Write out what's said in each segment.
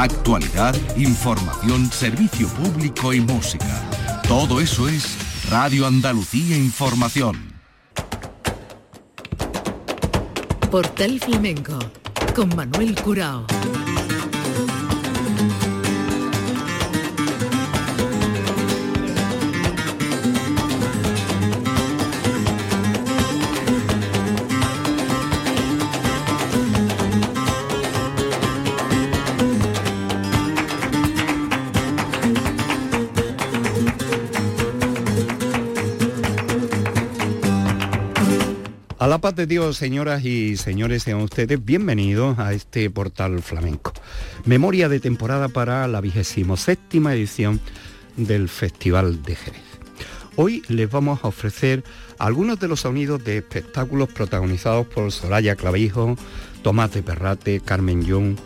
Actualidad, información, servicio público y música. Todo eso es Radio Andalucía Información. Portal Flamenco con Manuel Curao. De Dios, señoras y señores, sean ustedes bienvenidos a este portal flamenco. Memoria de temporada para la vigésimo séptima edición del Festival de Jerez. Hoy les vamos a ofrecer algunos de los sonidos de espectáculos protagonizados por Soraya Clavijo, Tomás de Perrate, Carmen Young,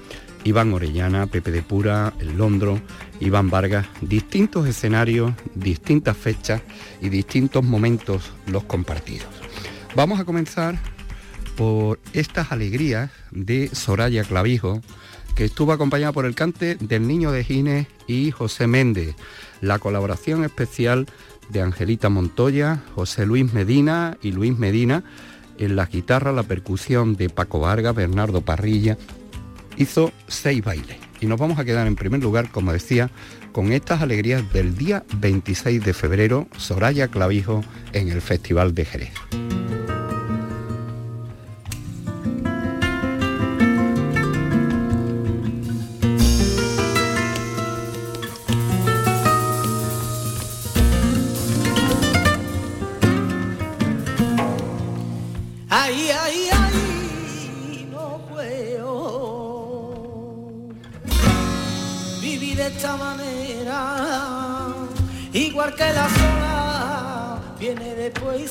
Iván Orellana, Pepe de Pura, El Londro, Iván Vargas, distintos escenarios, distintas fechas y distintos momentos los compartidos. Vamos a comenzar por estas alegrías de Soraya Clavijo, que estuvo acompañada por el cante del Niño de Gines y José Méndez, la colaboración especial de Angelita Montoya, José Luis Medina y Luis Medina, en la guitarra, la percusión de Paco Vargas, Bernardo Parrilla, hizo seis bailes. Y nos vamos a quedar en primer lugar, como decía, con estas alegrías del día 26 de febrero, Soraya Clavijo en el Festival de Jerez.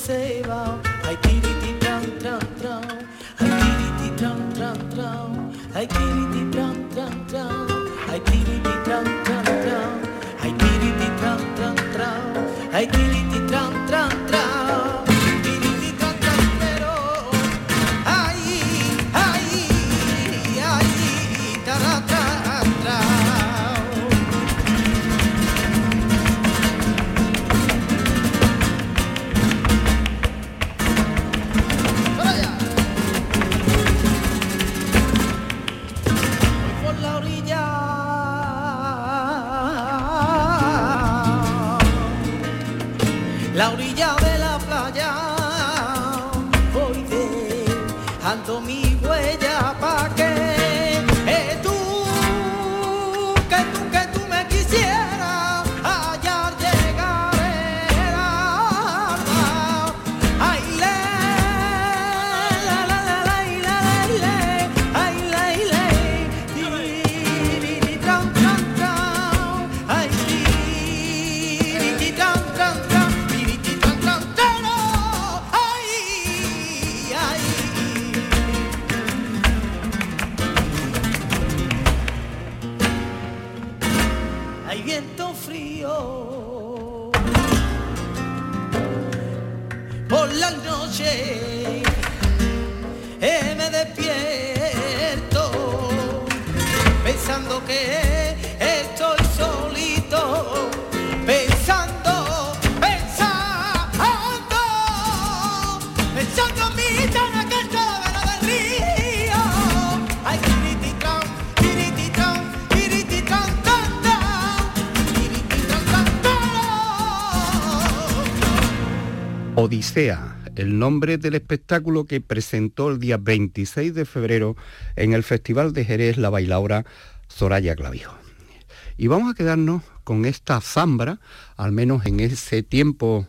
say hay viento frío. Por la noche eh, me despierto pensando que Odisea, el nombre del espectáculo que presentó el día 26 de febrero en el Festival de Jerez la bailaora Soraya Clavijo. Y vamos a quedarnos con esta zambra, al menos en ese tiempo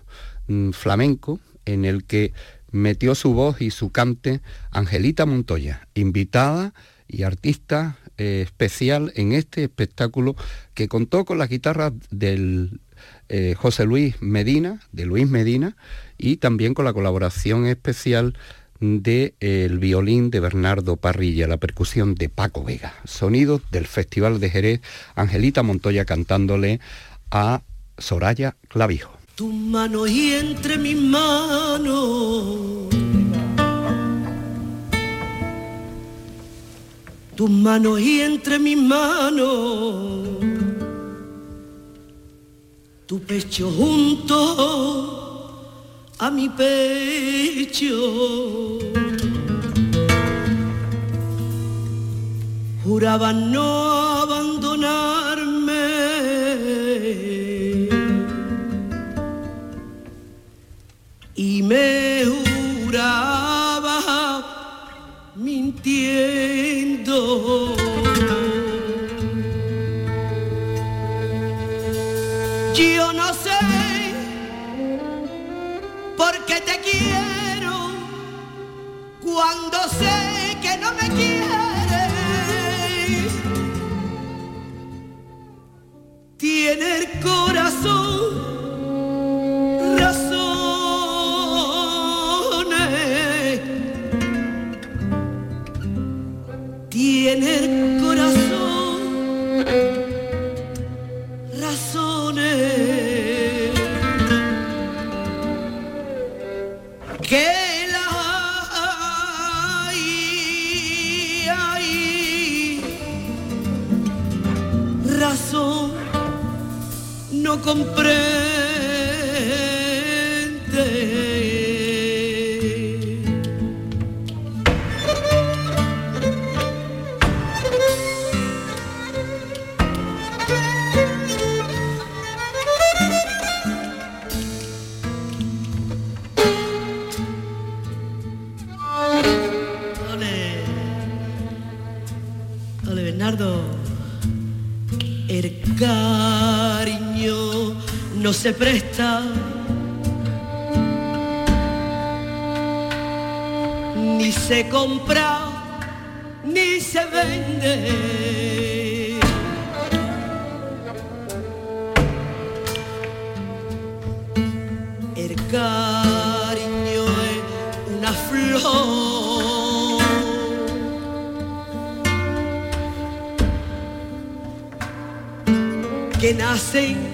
mm, flamenco, en el que metió su voz y su cante Angelita Montoya, invitada y artista eh, especial en este espectáculo que contó con la guitarra del eh, José Luis Medina, de Luis Medina, y también con la colaboración especial del eh, violín de Bernardo Parrilla, la percusión de Paco Vega. Sonidos del Festival de Jerez, Angelita Montoya cantándole a Soraya Clavijo. Tu mano y entre mis manos. Tus manos y entre mis manos. Tu pecho junto a mi pecho. Juraba no abandonarme. Se presta ni se compra ni se vende. El cariño es una flor que nace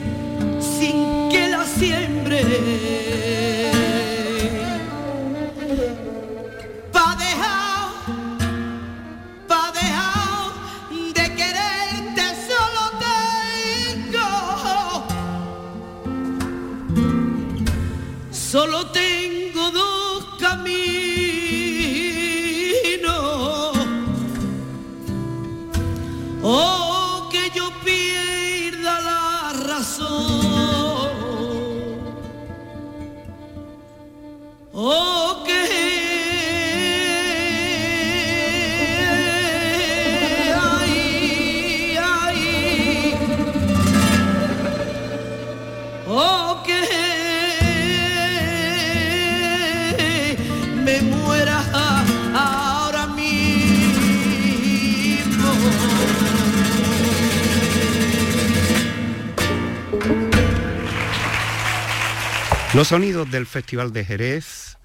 sonidos del Festival de Jerez,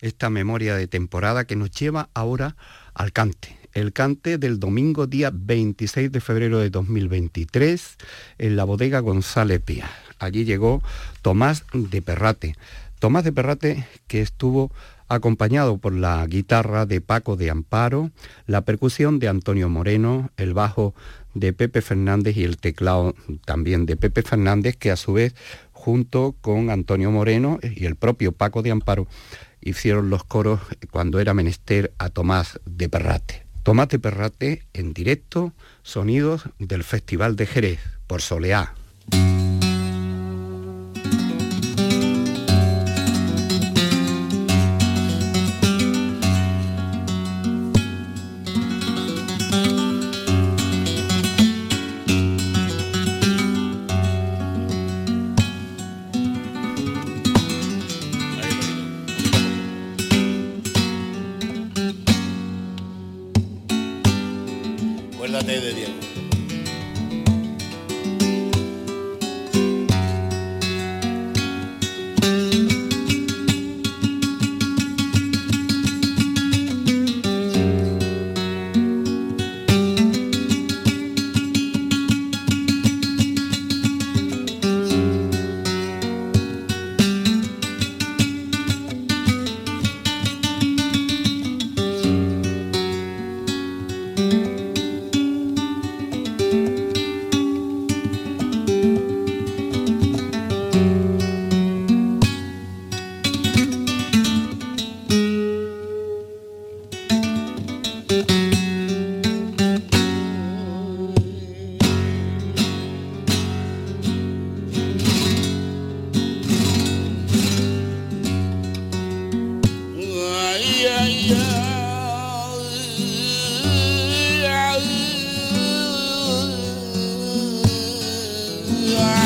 esta memoria de temporada que nos lleva ahora al cante. El cante del domingo día 26 de febrero de 2023 en la bodega González Pía. Allí llegó Tomás de Perrate. Tomás de Perrate que estuvo acompañado por la guitarra de Paco de Amparo, la percusión de Antonio Moreno, el bajo de Pepe Fernández y el teclado también de Pepe Fernández, que a su vez junto con Antonio Moreno y el propio Paco de Amparo hicieron los coros cuando era menester a Tomás de Perrate. Tomás de Perrate en directo, sonidos del Festival de Jerez por Soleá. yeah.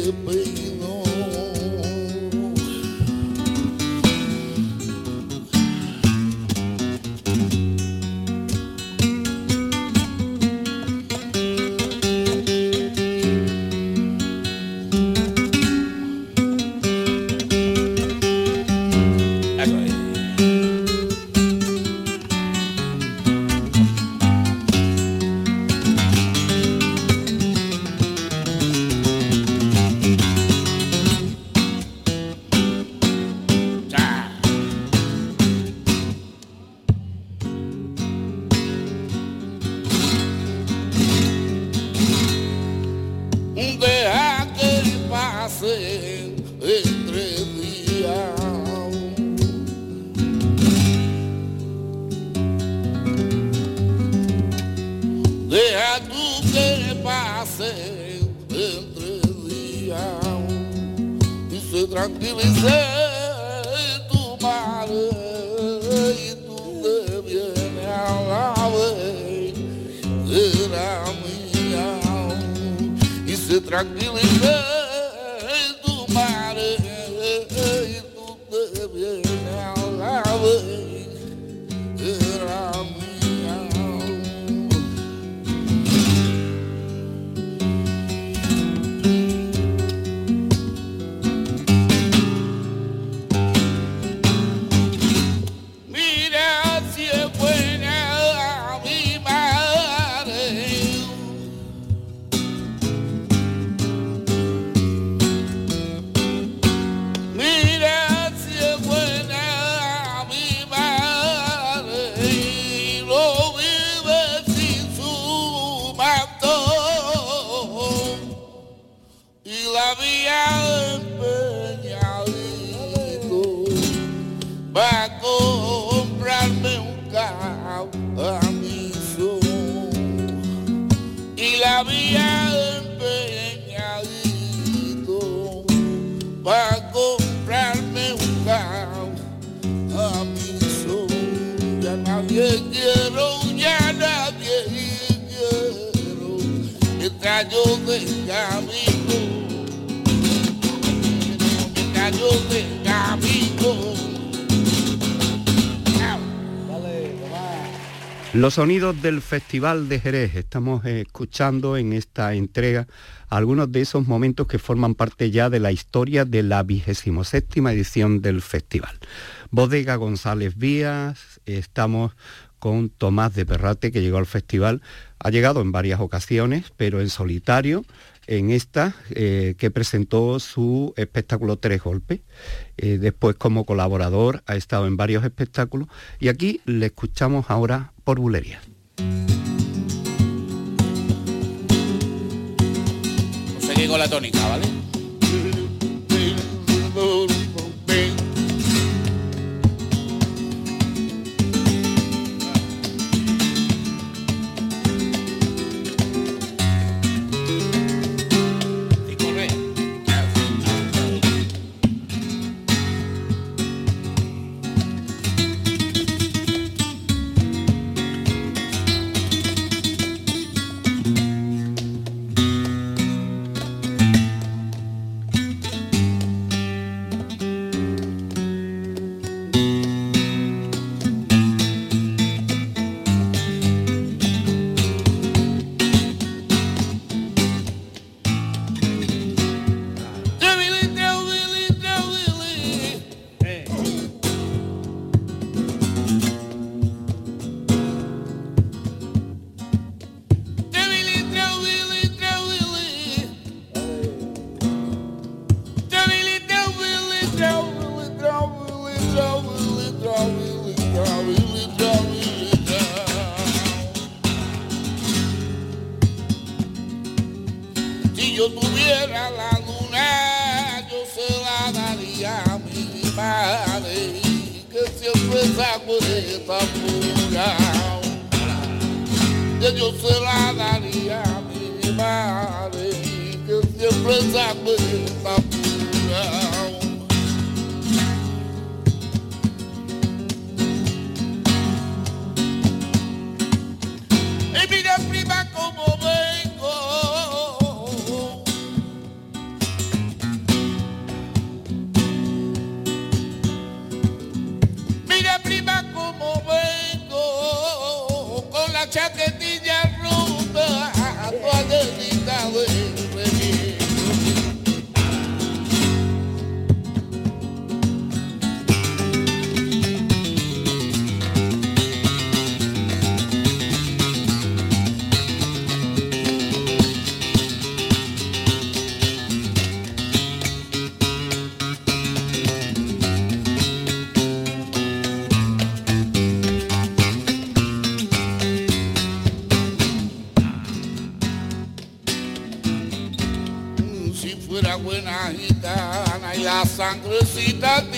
Baby. Los sonidos del Festival de Jerez. Estamos escuchando en esta entrega algunos de esos momentos que forman parte ya de la historia de la 27 edición del festival. Bodega González Vías, estamos con Tomás de Perrate, que llegó al festival, ha llegado en varias ocasiones, pero en solitario, en esta, eh, que presentó su espectáculo Tres Golpes. Eh, después como colaborador ha estado en varios espectáculos y aquí le escuchamos ahora por bulería. Pues seguí con la tónica, ¿vale? Gitana y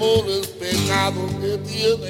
amor es pecado que tiene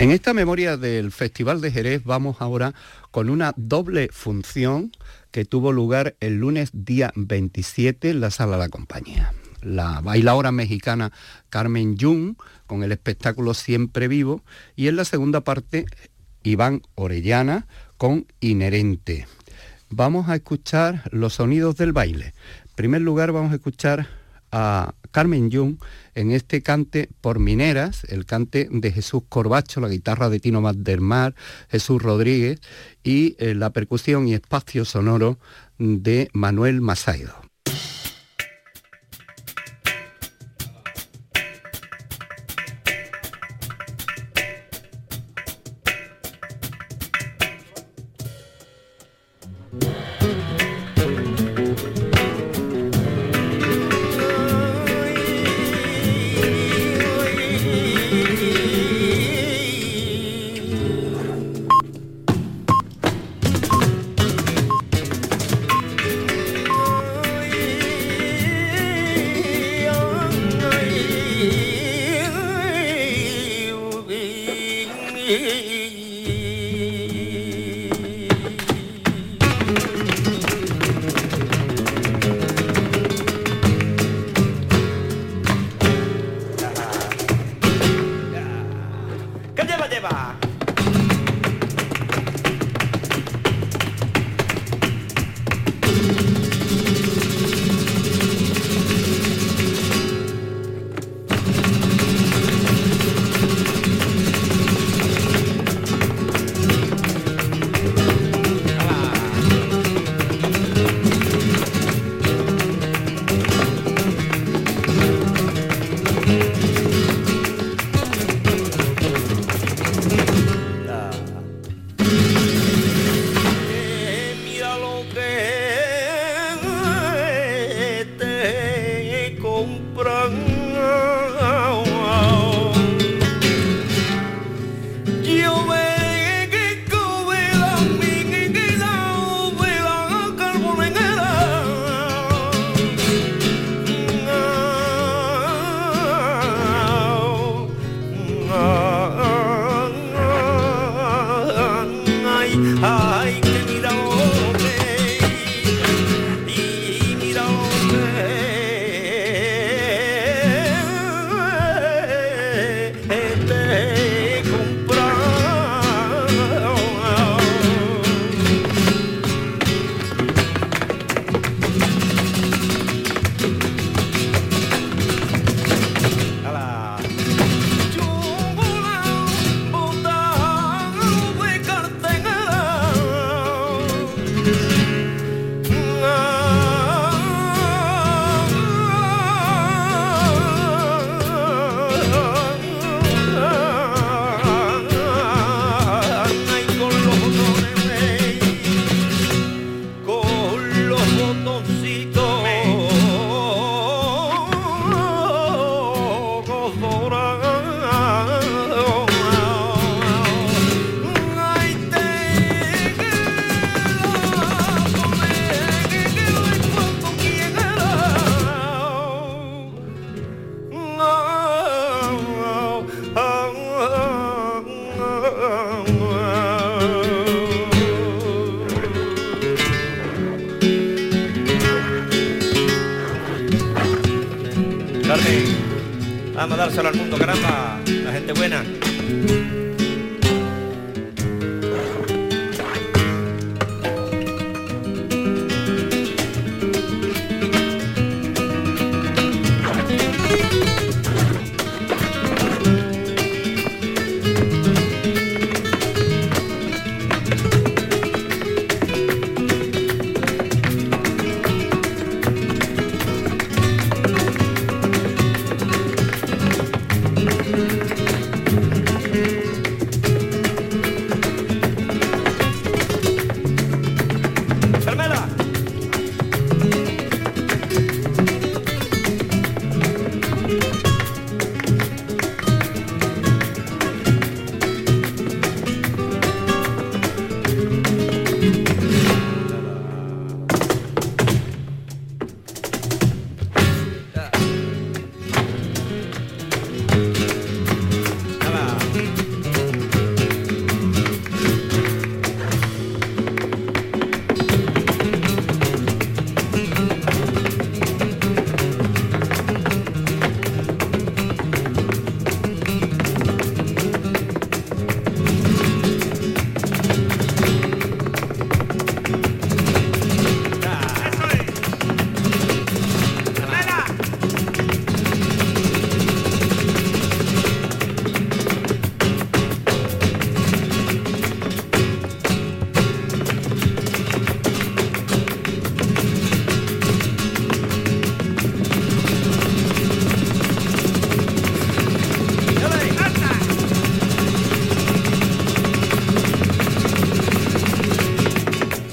En esta memoria del Festival de Jerez vamos ahora con una doble función que tuvo lugar el lunes día 27 en la sala de la compañía. La bailadora mexicana Carmen Jung con el espectáculo Siempre Vivo y en la segunda parte Iván Orellana con Inherente. Vamos a escuchar los sonidos del baile. En primer lugar vamos a escuchar a Carmen Jung en este cante por mineras, el cante de Jesús Corbacho, la guitarra de Tino Mar, Jesús Rodríguez y eh, la percusión y espacio sonoro de Manuel Masaido.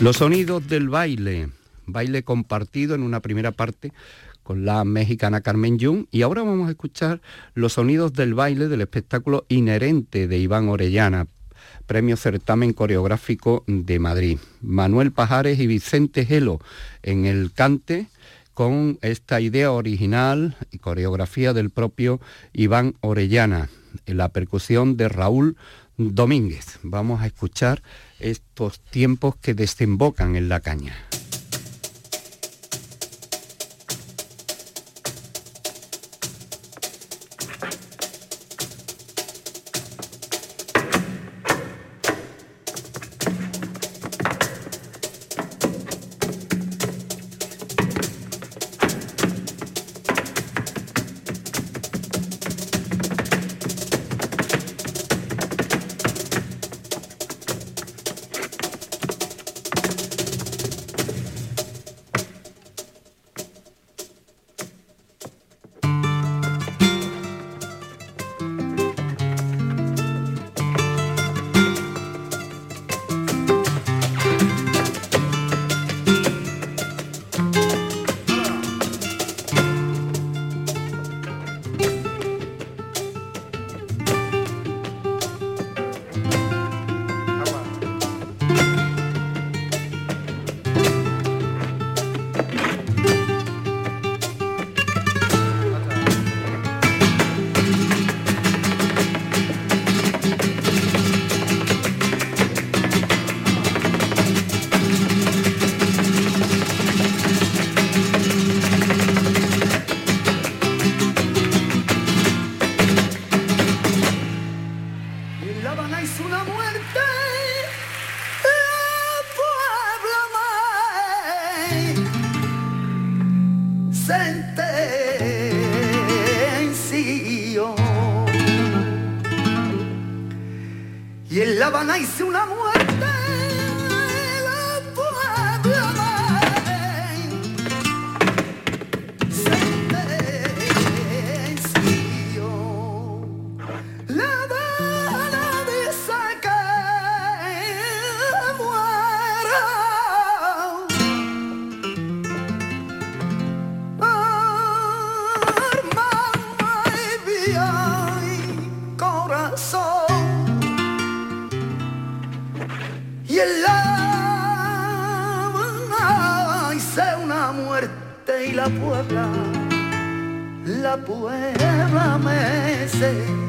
Los sonidos del baile, baile compartido en una primera parte con la mexicana Carmen Jung y ahora vamos a escuchar los sonidos del baile del espectáculo inherente de Iván Orellana, Premio Certamen Coreográfico de Madrid. Manuel Pajares y Vicente Gelo en el cante con esta idea original y coreografía del propio Iván Orellana, en la percusión de Raúl Domínguez. Vamos a escuchar estos tiempos que desembocan en la caña. Puebla me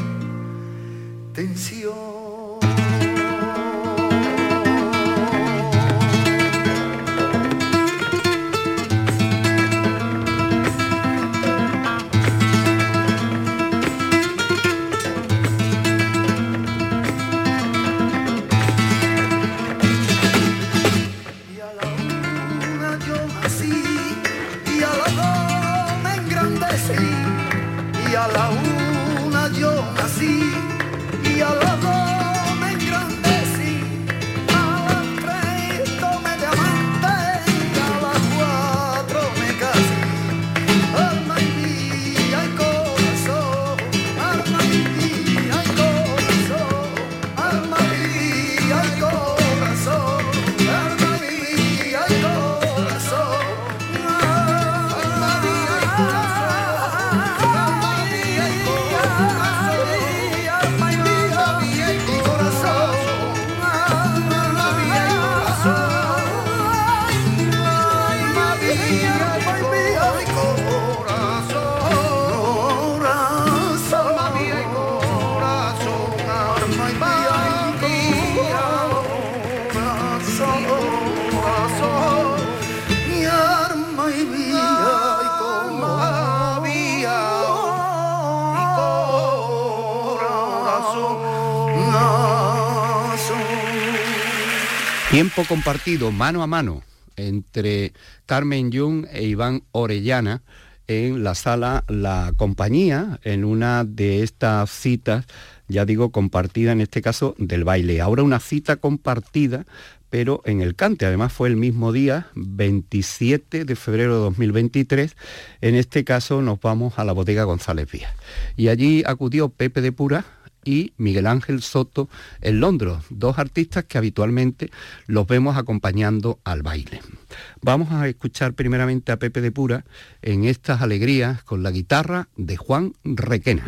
Tiempo compartido mano a mano entre Carmen Jung e Iván Orellana en la sala La Compañía, en una de estas citas, ya digo, compartida en este caso del baile. Ahora una cita compartida, pero en el cante. Además fue el mismo día, 27 de febrero de 2023. En este caso nos vamos a la bodega González Vías. Y allí acudió Pepe de Pura, y Miguel Ángel Soto en Londres, dos artistas que habitualmente los vemos acompañando al baile. Vamos a escuchar primeramente a Pepe de Pura en estas alegrías con la guitarra de Juan Requena.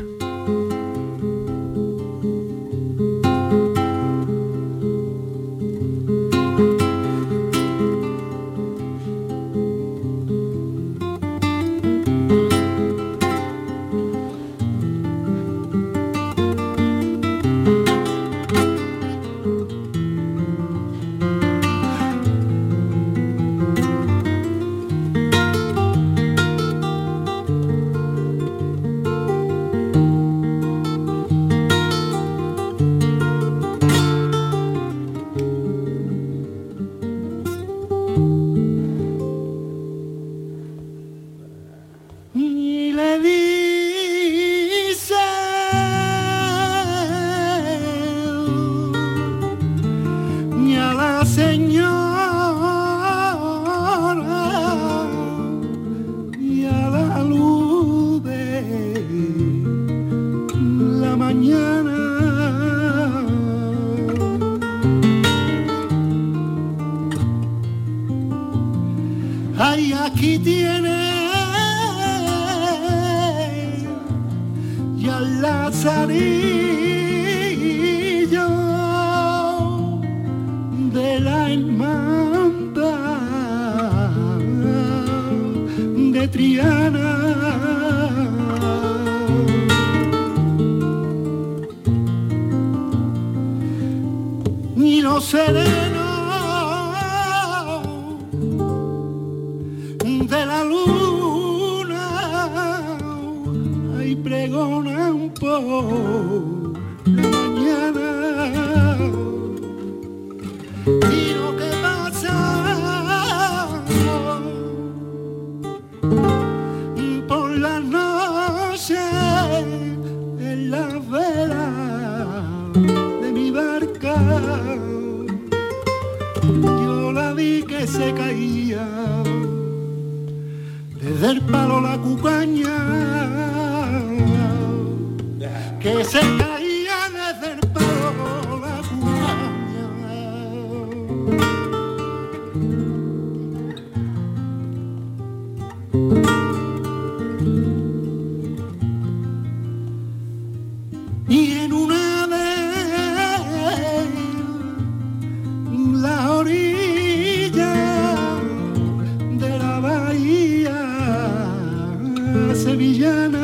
Ay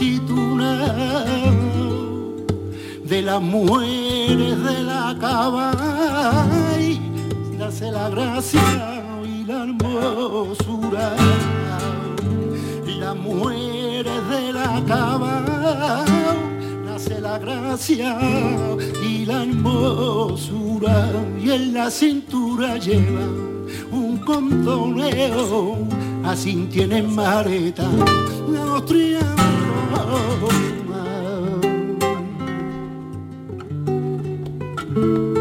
la de las mujeres de la cava y nace la gracia y la hermosura. Las mujeres de la cava nace la gracia y la hermosura. Y en la cintura lleva un contoneo así tienen mareta los triángulos yo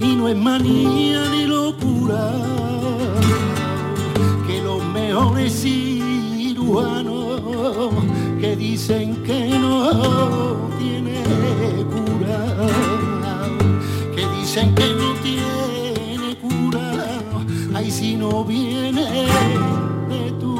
y no es manía ni locura que los mejores cirujanos que dicen que no tiene cura que dicen que no tiene cura. Ay si no viene bordado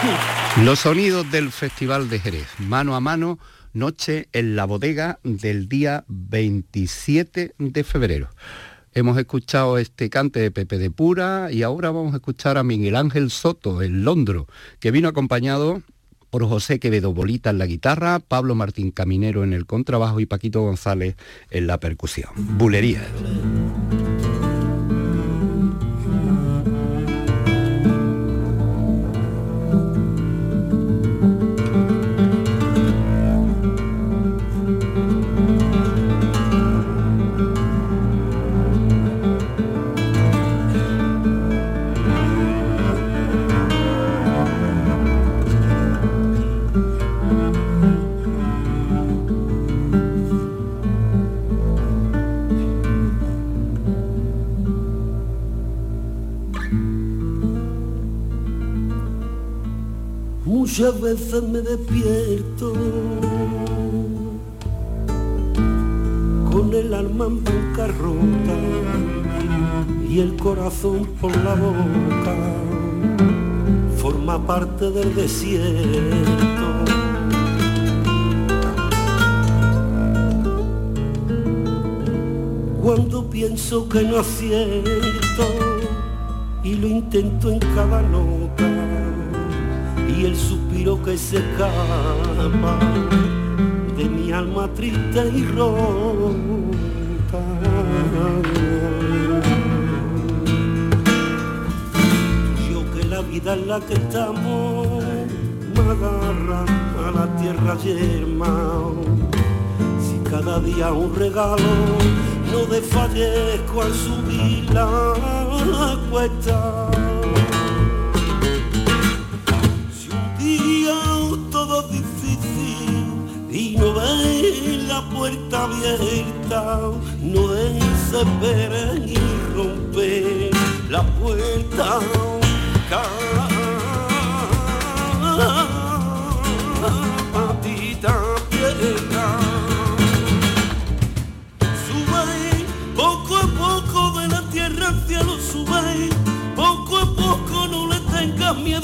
Los sonidos del Festival de Jerez, mano a mano, noche en la bodega del día 27 de febrero. Hemos escuchado este cante de Pepe de Pura y ahora vamos a escuchar a Miguel Ángel Soto, el Londro, que vino acompañado por José Quevedo Bolita en la guitarra, Pablo Martín Caminero en el contrabajo y Paquito González en la percusión. Bulería. Muchas veces me despierto con el alma en bancarrota y el corazón por la boca forma parte del desierto. Cuando pienso que no acierto y lo intento en cada nota y el suspiro que se escapa de mi alma triste y rota. Yo que la vida en la que estamos me agarra a la tierra yerma. Si cada día un regalo no desfallezco al subir la cuesta. La puerta abierta, no desesperes y romper la puerta. Patita piedra. Sube poco a poco de la tierra al cielo, sube poco a poco, no le tengas miedo,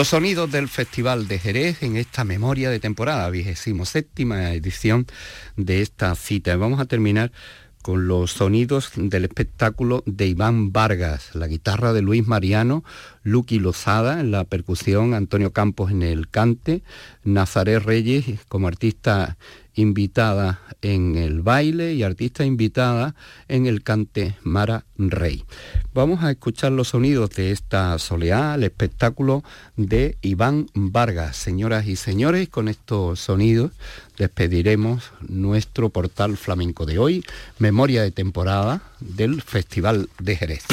Los sonidos del Festival de Jerez en esta memoria de temporada, vigésimo séptima edición de esta cita. Vamos a terminar con los sonidos del espectáculo de Iván Vargas, la guitarra de Luis Mariano, Lucky Lozada en la percusión, Antonio Campos en el cante, Nazaret Reyes como artista invitada en el baile y artista invitada en el cante Mara Rey. Vamos a escuchar los sonidos de esta soleá, el espectáculo de Iván Vargas. Señoras y señores, con estos sonidos despediremos nuestro portal flamenco de hoy, memoria de temporada del Festival de Jerez.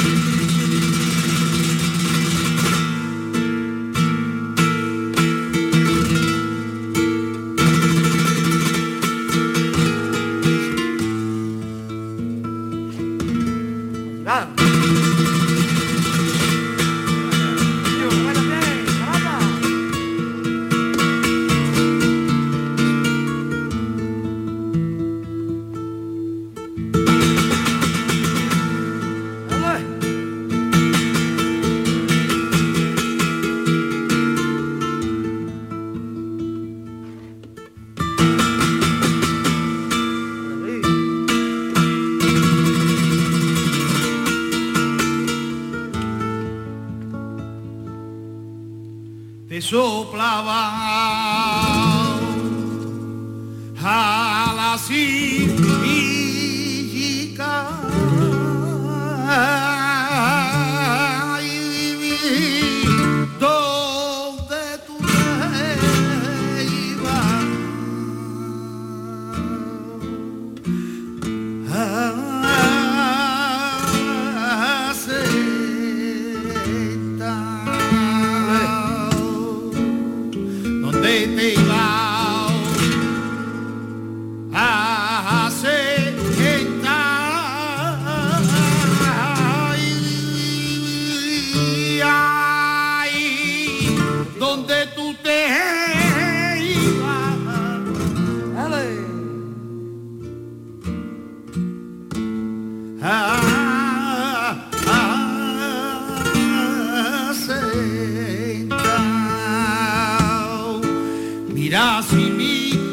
Irás y mí.